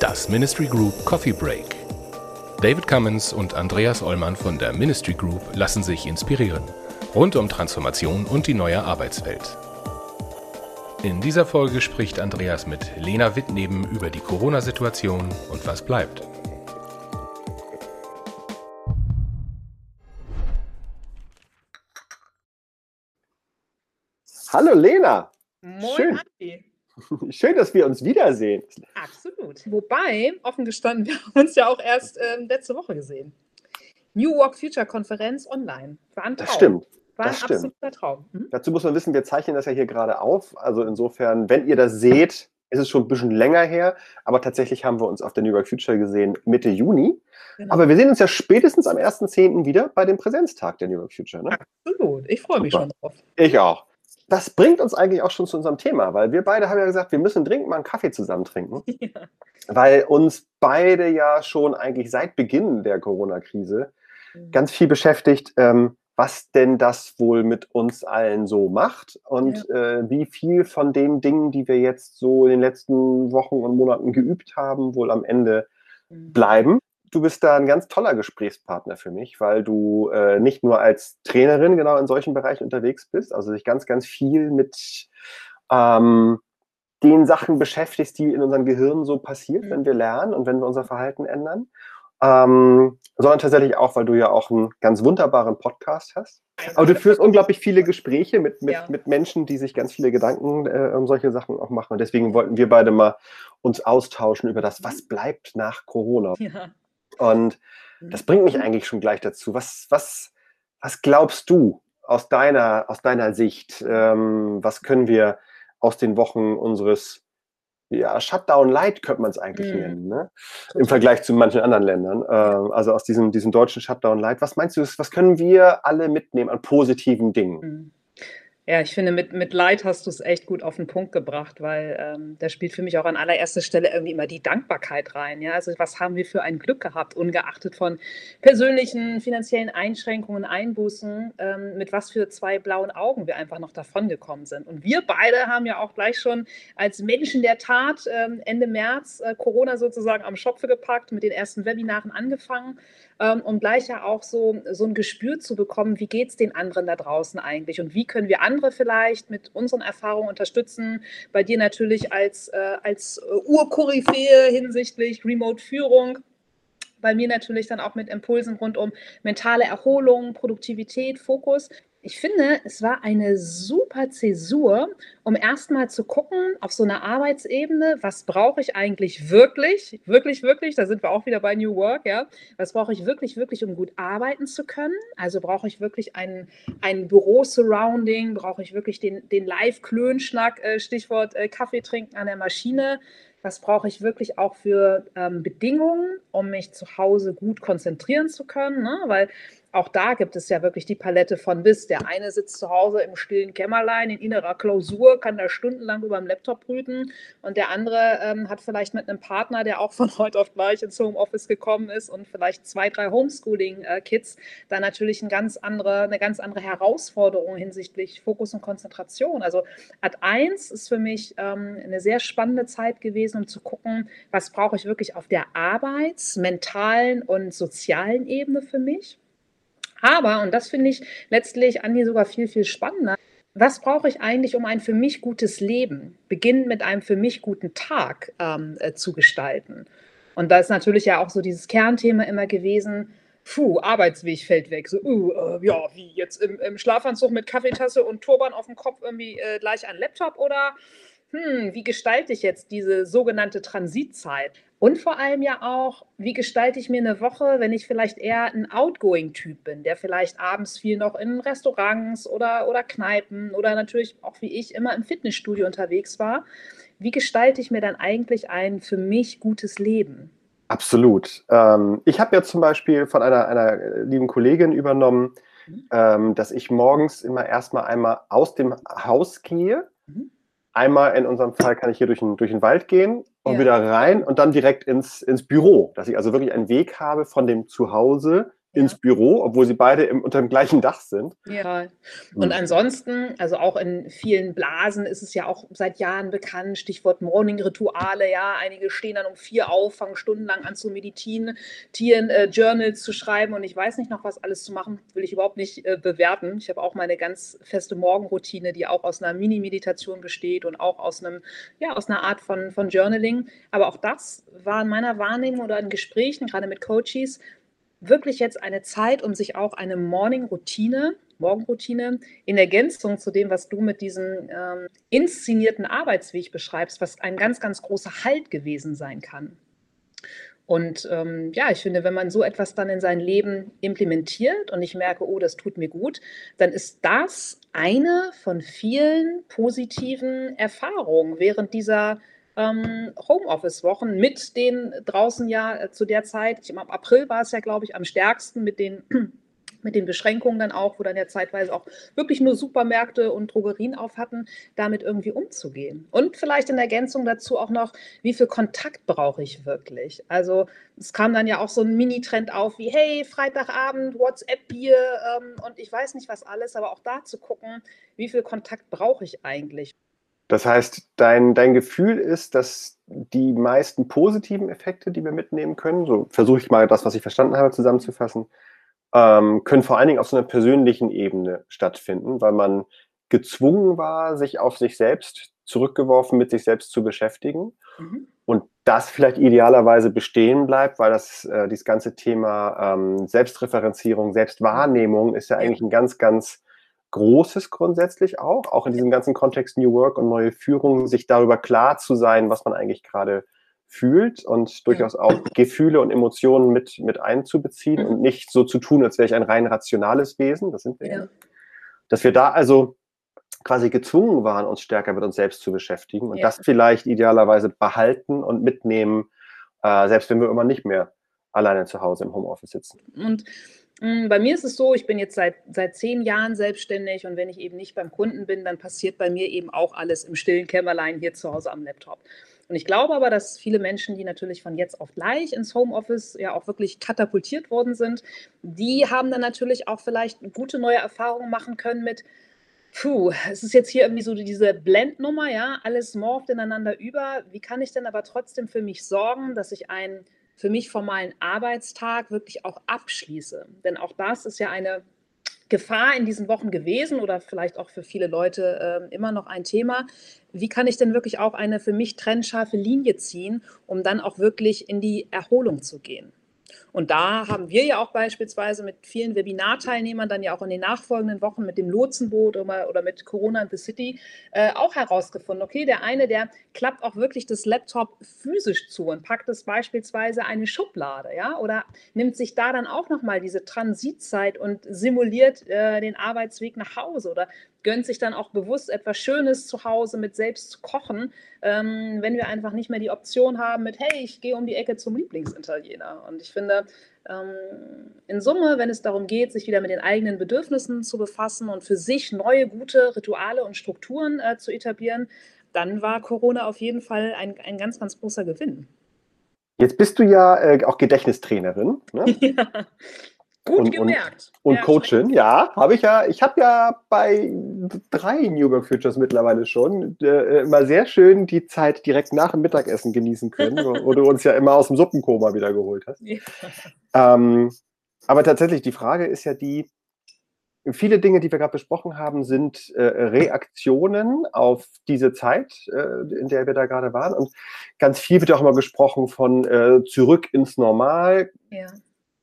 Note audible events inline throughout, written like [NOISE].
Das Ministry Group Coffee Break. David Cummins und Andreas Ollmann von der Ministry Group lassen sich inspirieren. Rund um Transformation und die neue Arbeitswelt. In dieser Folge spricht Andreas mit Lena Wittneben über die Corona-Situation und was bleibt. Hallo Lena. Moin, Schön. Andi. [LAUGHS] Schön, dass wir uns wiedersehen. Absolut. Wobei, offen gestanden, [LAUGHS] wir haben uns ja auch erst ähm, letzte Woche gesehen. New Work Future Konferenz online. War ein Traum. Das stimmt. War das ein stimmt. absoluter Traum. Hm? Dazu muss man wissen, wir zeichnen das ja hier gerade auf. Also insofern, wenn ihr das seht, ist es schon ein bisschen länger her. Aber tatsächlich haben wir uns auf der New York Future gesehen Mitte Juni. Genau. Aber wir sehen uns ja spätestens am 1.10. wieder bei dem Präsenztag der New York Future. Ne? Absolut. Ich freue mich Super. schon drauf. Ich auch. Das bringt uns eigentlich auch schon zu unserem Thema, weil wir beide haben ja gesagt, wir müssen dringend mal einen Kaffee zusammen trinken, [LAUGHS] Ja. weil uns beide ja schon eigentlich seit Beginn der Corona-Krise ganz viel beschäftigt, ähm, was denn das wohl mit uns allen so macht und äh, wie viel von den Dingen, die wir jetzt so in den letzten Wochen und Monaten geübt haben, wohl am Ende Mhm. bleiben. Du bist da ein ganz toller Gesprächspartner für mich, weil du äh, nicht nur als Trainerin genau in solchen Bereichen unterwegs bist, also dich ganz, ganz viel mit ähm, den Sachen beschäftigst, die in unserem Gehirn so passiert, Mhm. wenn wir lernen und wenn wir unser Verhalten ändern. Ähm, sondern tatsächlich auch, weil du ja auch einen ganz wunderbaren Podcast hast. Aber du führst unglaublich viele Gespräche mit, mit, Ja. mit Menschen, die sich ganz viele Gedanken äh, um solche Sachen auch machen. Und deswegen wollten wir beide mal uns austauschen über das, was bleibt nach Corona. Ja. Und das bringt mich eigentlich schon gleich dazu. Was, was, was glaubst du aus deiner, aus deiner Sicht? Ähm, was können wir aus den Wochen unseres ja, Shutdown Light könnte man es eigentlich Mhm. nennen, ne? im Vergleich zu manchen anderen Ländern. Ähm, also aus diesem, diesem deutschen Shutdown Light. Was meinst du, was können wir alle mitnehmen an positiven Dingen? Mhm. Ja, ich finde, mit, mit Leid hast du es echt gut auf den Punkt gebracht, weil ähm, da spielt für mich auch an allererster Stelle irgendwie immer die Dankbarkeit rein. Ja? Also was haben wir für ein Glück gehabt, ungeachtet von persönlichen, finanziellen Einschränkungen, Einbußen, ähm, mit was für zwei blauen Augen wir einfach noch davongekommen sind. Und wir beide haben ja auch gleich schon als Menschen der Tat ähm, Ende März äh, Corona sozusagen am Schopfe gepackt, mit den ersten Webinaren angefangen ähm, um gleich ja auch so, so ein Gespür zu bekommen, wie geht es den anderen da draußen eigentlich und wie können wir andere vielleicht mit unseren Erfahrungen unterstützen. Bei dir natürlich als, äh, als äh, Urkoryphäe hinsichtlich Remote-Führung. Bei mir natürlich dann auch mit Impulsen rund um mentale Erholung, Produktivität, Fokus. Ich finde, es war eine super Zäsur, um erstmal zu gucken auf so einer Arbeitsebene, was brauche ich eigentlich wirklich, wirklich, wirklich, da sind wir auch wieder bei New Work, ja, was brauche ich wirklich, wirklich, um gut arbeiten zu können? Also brauche ich wirklich ein, ein Büro-Surrounding, brauche ich wirklich den, den Live-Klönschnack, äh, Stichwort äh, Kaffee trinken an der Maschine. Was brauche ich wirklich auch für ähm, Bedingungen, um mich zu Hause gut konzentrieren zu können? Ne? Weil auch da gibt es ja wirklich die Palette von bis. Der eine sitzt zu Hause im stillen Kämmerlein in innerer Klausur, kann da stundenlang über dem Laptop brüten und der andere ähm, hat vielleicht mit einem Partner, der auch von [LAUGHS] heute auf gleich ins Homeoffice gekommen ist und vielleicht zwei, drei Homeschooling-Kids, da natürlich ein ganz andere, eine ganz andere Herausforderung hinsichtlich Fokus und Konzentration. Also Ad 1 ist für mich ähm, eine sehr spannende Zeit gewesen, um zu gucken, was brauche ich wirklich auf der Arbeits-, mentalen und sozialen Ebene für mich. Aber, und das finde ich letztlich, Andi, sogar viel, viel spannender, was brauche ich eigentlich, um ein für mich gutes Leben, beginnend mit einem für mich guten Tag ähm, äh, zu gestalten? Und da ist natürlich ja auch so dieses Kernthema immer gewesen, puh, Arbeitsweg fällt weg. So, uh, äh, ja, wie jetzt im, im Schlafanzug mit Kaffeetasse und Turban auf dem Kopf irgendwie äh, gleich an Laptop oder hm, wie gestalte ich jetzt diese sogenannte Transitzeit? Und vor allem ja auch, wie gestalte ich mir eine Woche, wenn ich vielleicht eher ein Outgoing-Typ bin, der vielleicht abends viel noch in Restaurants oder, oder Kneipen oder natürlich auch wie ich immer im Fitnessstudio unterwegs war. Wie gestalte ich mir dann eigentlich ein für mich gutes Leben? Absolut. Ähm, ich habe ja zum Beispiel von einer, einer lieben Kollegin übernommen, Mhm. ähm, dass ich morgens immer erstmal einmal aus dem Haus gehe. Mhm. Einmal in unserem Fall kann ich hier durch den, durch den Wald gehen und Ja. wieder rein und dann direkt ins, ins Büro. Dass ich also wirklich einen Weg habe von dem Zuhause ins Büro, obwohl sie beide im, unter dem gleichen Dach sind. Ja. Und mhm. ansonsten, also auch in vielen Blasen ist es ja auch seit Jahren bekannt, Stichwort Morning-Rituale, ja, einige stehen dann um vier auf, fangen stundenlang an zu meditieren, Tieren, äh, Journals zu schreiben und ich weiß nicht noch was alles zu machen, will ich überhaupt nicht äh, bewerten. Ich habe auch meine ganz feste Morgenroutine, die auch aus einer Mini-Meditation besteht und auch aus einem, ja, aus einer Art von, von Journaling. Aber auch das war in meiner Wahrnehmung oder in Gesprächen, gerade mit Coaches, wirklich jetzt eine Zeit, um sich auch eine Morning-Routine, Morgenroutine in Ergänzung zu dem, was du mit diesem ähm, inszenierten Arbeitsweg beschreibst, was ein ganz, ganz großer Halt gewesen sein kann. Und ähm, ja, ich finde, wenn man so etwas dann in sein Leben implementiert und ich merke, oh, das tut mir gut, dann ist das eine von vielen positiven Erfahrungen während dieser ähm, Homeoffice-Wochen mit den draußen ja äh, zu der Zeit, im April war es ja, glaube ich, am stärksten mit den [CLEARS THROAT] mit den Beschränkungen dann auch, wo dann ja zeitweise auch wirklich nur Supermärkte und Drogerien auf hatten, damit irgendwie umzugehen. Und vielleicht in Ergänzung dazu auch noch, wie viel Kontakt brauche ich wirklich? Also es kam dann ja auch so ein Mini-Trend auf wie, hey, Freitagabend, WhatsApp-Bier ähm, und ich weiß nicht was alles, aber auch da zu gucken, wie viel Kontakt brauche ich eigentlich? Das heißt, dein, dein Gefühl ist, dass die meisten positiven Effekte, die wir mitnehmen können, so versuche ich mal das, was ich verstanden habe, zusammenzufassen, ähm, können vor allen Dingen auf so einer persönlichen Ebene stattfinden, weil man gezwungen war, sich auf sich selbst zurückgeworfen mit sich selbst zu beschäftigen. Mhm. Und das vielleicht idealerweise bestehen bleibt, weil das äh, dieses ganze Thema ähm, Selbstreferenzierung, Selbstwahrnehmung ist ja eigentlich ein ganz, ganz Großes grundsätzlich auch, auch in diesem ganzen Kontext New Work und neue Führung, sich darüber klar zu sein, was man eigentlich gerade fühlt und durchaus auch Gefühle und Emotionen mit, mit einzubeziehen mhm. und nicht so zu tun, als wäre ich ein rein rationales Wesen, das sind wir ja. Dass wir da also quasi gezwungen waren, uns stärker mit uns selbst zu beschäftigen und ja. das vielleicht idealerweise behalten und mitnehmen, äh, selbst wenn wir immer nicht mehr alleine zu Hause im Homeoffice sitzen. Und bei mir ist es so, ich bin jetzt seit, seit zehn Jahren selbstständig und wenn ich eben nicht beim Kunden bin, dann passiert bei mir eben auch alles im stillen Kämmerlein hier zu Hause am Laptop. Und ich glaube aber, dass viele Menschen, die natürlich von jetzt auf gleich ins Homeoffice ja auch wirklich katapultiert worden sind, die haben dann natürlich auch vielleicht gute neue Erfahrungen machen können mit, puh, es ist jetzt hier irgendwie so diese Blendnummer, ja, alles morpht ineinander über. Wie kann ich denn aber trotzdem für mich sorgen, dass ich ein für mich formalen Arbeitstag wirklich auch abschließe. Denn auch das ist ja eine Gefahr in diesen Wochen gewesen oder vielleicht auch für viele Leute äh, immer noch ein Thema. Wie kann ich denn wirklich auch eine für mich trennscharfe Linie ziehen, um dann auch wirklich in die Erholung zu gehen? Und da haben wir ja auch beispielsweise mit vielen Webinarteilnehmern dann ja auch in den nachfolgenden Wochen mit dem Lotsenboot oder, oder mit Corona in the City äh, auch herausgefunden, okay, der eine, der klappt auch wirklich das Laptop physisch zu und packt es beispielsweise eine Schublade, ja, oder nimmt sich da dann auch nochmal diese Transitzeit und simuliert äh, den Arbeitsweg nach Hause oder gönnt sich dann auch bewusst etwas Schönes zu Hause mit selbst zu kochen, ähm, wenn wir einfach nicht mehr die Option haben mit, hey, ich gehe um die Ecke zum Lieblingsitaliener. Und ich finde, ähm, in Summe, wenn es darum geht, sich wieder mit den eigenen Bedürfnissen zu befassen und für sich neue, gute Rituale und Strukturen äh, zu etablieren, dann war Corona auf jeden Fall ein, ein ganz, ganz großer Gewinn. Jetzt bist du ja äh, auch Gedächtnistrainerin. Ne? [LAUGHS] Ja. Gut und, gemerkt. Und, und ja, Coachin, ja, habe ich ja. Ich habe ja bei drei New Work Futures mittlerweile schon äh, immer sehr schön die Zeit direkt nach dem Mittagessen genießen können, wo, du uns ja immer aus dem Suppenkoma wieder geholt hast. Ja. Ähm, aber tatsächlich, die Frage ist ja die, viele Dinge, die wir gerade besprochen haben, sind äh, Reaktionen auf diese Zeit, äh, in der wir da gerade waren. Und ganz viel wird ja auch immer gesprochen von äh, zurück ins Normal. Ja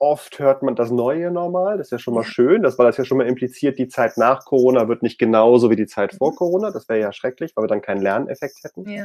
oft hört man das neue Normal. Das ist ja schon mal schön, das, weil das ja schon mal impliziert, die Zeit nach Corona wird nicht genauso wie die Zeit vor mhm. Corona. Das wäre ja schrecklich, weil wir dann keinen Lerneffekt hätten. Ja.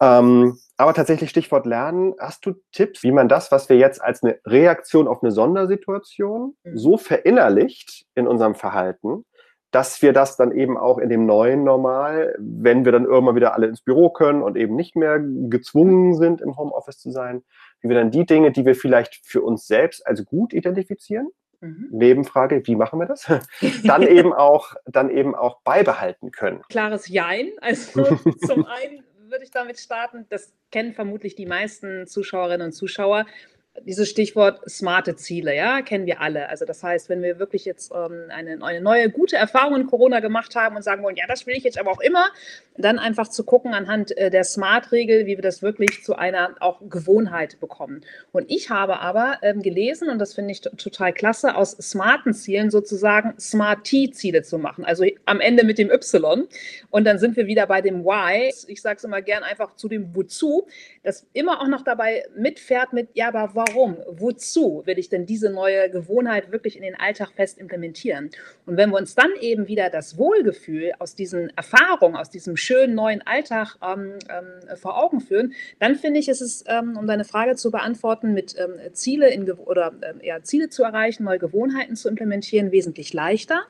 Ähm, aber tatsächlich Stichwort Lernen, hast du Tipps, wie man das, was wir jetzt als eine Reaktion auf eine Sondersituation mhm. so verinnerlicht in unserem Verhalten, dass wir das dann eben auch in dem neuen Normal, wenn wir dann irgendwann wieder alle ins Büro können und eben nicht mehr gezwungen sind, im Homeoffice zu sein, wie wir dann die Dinge, die wir vielleicht für uns selbst als gut identifizieren, mhm. Nebenfrage, wie machen wir das? [LAUGHS] dann eben auch, dann eben auch beibehalten können. Klares Jein. Also [LAUGHS] zum einen würde ich damit starten, das kennen vermutlich die meisten Zuschauerinnen und Zuschauer dieses Stichwort smarte Ziele, ja, kennen wir alle. Also das heißt, wenn wir wirklich jetzt ähm, eine, eine, neue gute Erfahrung in Corona gemacht haben und sagen wollen, ja, das will ich jetzt aber auch immer, dann einfach zu gucken anhand äh, der Smart-Regel, wie wir das wirklich zu einer auch Gewohnheit bekommen. Und ich habe aber ähm, gelesen, und das finde ich total klasse, aus smarten Zielen sozusagen Smart-T-Ziele zu machen. Also am Ende mit dem Y. Und dann sind wir wieder bei dem Y. Ich sage es immer gern einfach zu dem Wozu, das immer auch noch dabei mitfährt mit, ja, aber warum? Warum, wozu will ich denn diese neue Gewohnheit wirklich in den Alltag fest implementieren? Und wenn wir uns dann eben wieder das Wohlgefühl aus diesen Erfahrungen, aus diesem schönen neuen Alltag ähm, ähm, vor Augen führen, dann finde ich, ist es, ähm, um deine Frage zu beantworten, mit ähm, Ziele in oder ja, ähm, Ziele zu erreichen, neue Gewohnheiten zu implementieren, wesentlich leichter.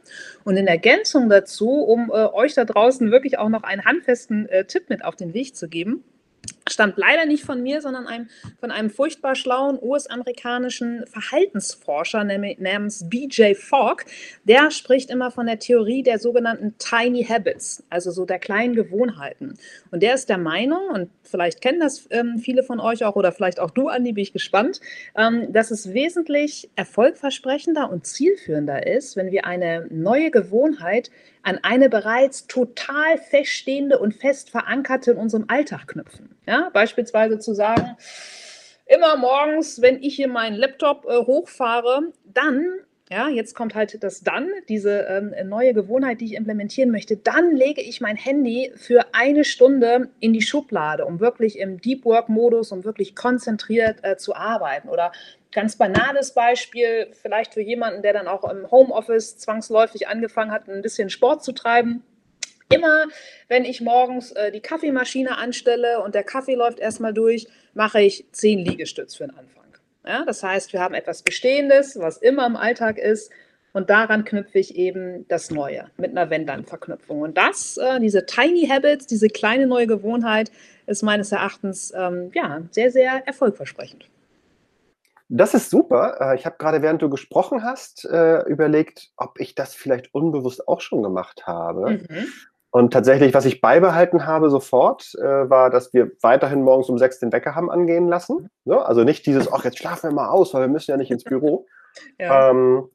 Und in Ergänzung dazu, um äh, euch da draußen wirklich auch noch einen handfesten äh, Tipp mit auf den Weg zu geben, stammt leider nicht von mir, sondern einem, von einem furchtbar schlauen US-amerikanischen Verhaltensforscher namens BJ Fogg. Der spricht immer von der Theorie der sogenannten Tiny Habits, also so der kleinen Gewohnheiten. Und der ist der Meinung, und vielleicht kennen das ähm, viele von euch auch oder vielleicht auch du, Andi, bin ich gespannt, ähm, dass es wesentlich erfolgversprechender und zielführender ist, wenn wir eine neue Gewohnheit an eine bereits total feststehende und fest verankerte in unserem Alltag knüpfen. Ja, beispielsweise zu sagen, immer morgens, wenn ich hier meinen Laptop äh, hochfahre, dann ja, jetzt kommt halt das dann, diese ähm, neue Gewohnheit, die ich implementieren möchte. Dann lege ich mein Handy für eine Stunde in die Schublade, um wirklich im Deep Work Modus, um wirklich konzentriert äh, zu arbeiten. Oder ganz banales Beispiel, vielleicht für jemanden, der dann auch im Homeoffice zwangsläufig angefangen hat, ein bisschen Sport zu treiben. Immer, wenn ich morgens äh, die Kaffeemaschine anstelle und der Kaffee läuft erstmal durch, mache ich zehn Liegestütz für den Anfang. Ja, das heißt, wir haben etwas Bestehendes, was immer im Alltag ist, und daran knüpfe ich eben das Neue mit einer Wenn-Dann-Verknüpfung. Und das, äh, diese Tiny Habits, diese kleine neue Gewohnheit, ist meines Erachtens ähm, ja, sehr, sehr erfolgversprechend. Das ist super. Äh, ich habe gerade, während du gesprochen hast, äh, überlegt, ob ich das vielleicht unbewusst auch schon gemacht habe. Mhm. Und tatsächlich, was ich beibehalten habe sofort, äh, war, dass wir weiterhin morgens um sechs den Wecker haben angehen lassen. Ne? Also nicht dieses, ach, jetzt schlafen wir mal aus, weil wir müssen ja nicht ins Büro. [LAUGHS] ja. ähm,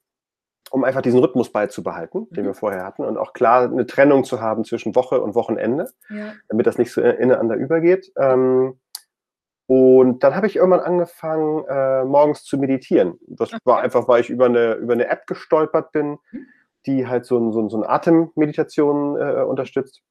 um einfach diesen Rhythmus beizubehalten, den mhm. wir vorher hatten. Und auch klar eine Trennung zu haben zwischen Woche und Wochenende, ja. damit das nicht so ineinander übergeht. Ähm, und dann habe ich irgendwann angefangen, äh, morgens zu meditieren. Das okay. war einfach, weil ich über eine, über eine App gestolpert bin. Mhm die halt so, so, so eine Atemmeditation äh, unterstützt.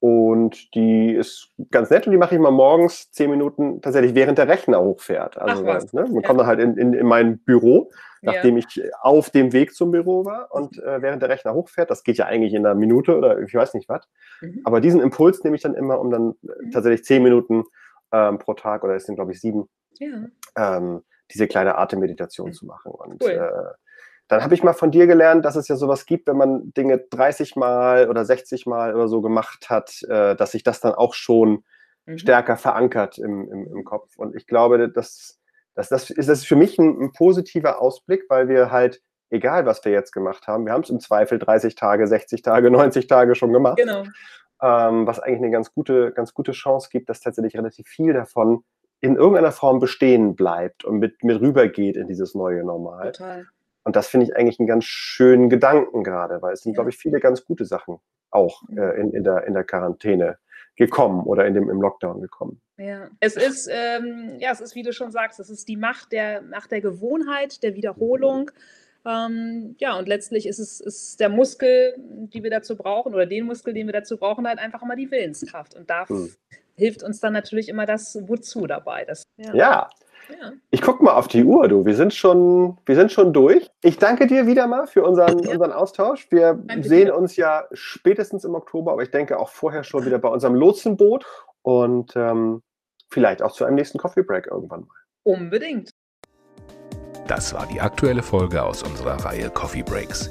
Und die ist ganz nett und die mache ich mal morgens zehn Minuten tatsächlich während der Rechner hochfährt. Also ne, man ja. kommt dann halt in, in, in mein Büro, nachdem ja. ich auf dem Weg zum Büro war und äh, während der Rechner hochfährt, das geht ja eigentlich in einer Minute oder ich weiß nicht was. Mhm. Aber diesen Impuls nehme ich dann immer, um dann äh, mhm. tatsächlich zehn Minuten ähm, pro Tag oder es sind glaube ich sieben, ja. ähm, diese kleine Atemmeditation mhm. zu machen. Und cool. äh, dann habe ich mal von dir gelernt, dass es ja sowas gibt, wenn man Dinge 30 Mal oder 60 Mal oder so gemacht hat, äh, dass sich das dann auch schon mhm. stärker verankert im, im, im, Kopf. Und ich glaube, das, das, das, ist, das ist für mich ein, ein positiver Ausblick, weil wir halt, egal was wir jetzt gemacht haben, wir haben es im Zweifel 30 Tage, 60 Tage, [LAUGHS] 90 Tage schon gemacht. Genau. Ähm, was eigentlich eine ganz gute, ganz gute Chance gibt, dass tatsächlich relativ viel davon in irgendeiner Form bestehen bleibt und mit, mit rübergeht in dieses neue Normal. Total. Und das finde ich eigentlich einen ganz schönen Gedanken gerade, weil es sind, glaube ich, viele ganz gute Sachen auch äh, in, in, der, in der Quarantäne gekommen oder in dem, im Lockdown gekommen. Ja, es ist, ähm, ja, es ist, wie du schon sagst, es ist die Macht der, Macht der Gewohnheit, der Wiederholung. Ähm, ja, und letztlich ist es ist der Muskel, die wir dazu brauchen, oder den Muskel, den wir dazu brauchen, halt einfach immer die Willenskraft. Und da hm. hilft uns dann natürlich immer das Wozu dabei. Das, ja. ja. Ich gucke mal auf die Uhr, du. Wir sind schon, wir sind schon durch. Ich danke dir wieder mal für unseren, ja. unseren Austausch. Wir danke sehen dir. uns ja spätestens im Oktober, aber ich denke auch vorher schon wieder bei unserem Lotsenboot und ähm, vielleicht auch zu einem nächsten Coffee Break irgendwann mal. Unbedingt. Das war die aktuelle Folge aus unserer Reihe Coffee Breaks.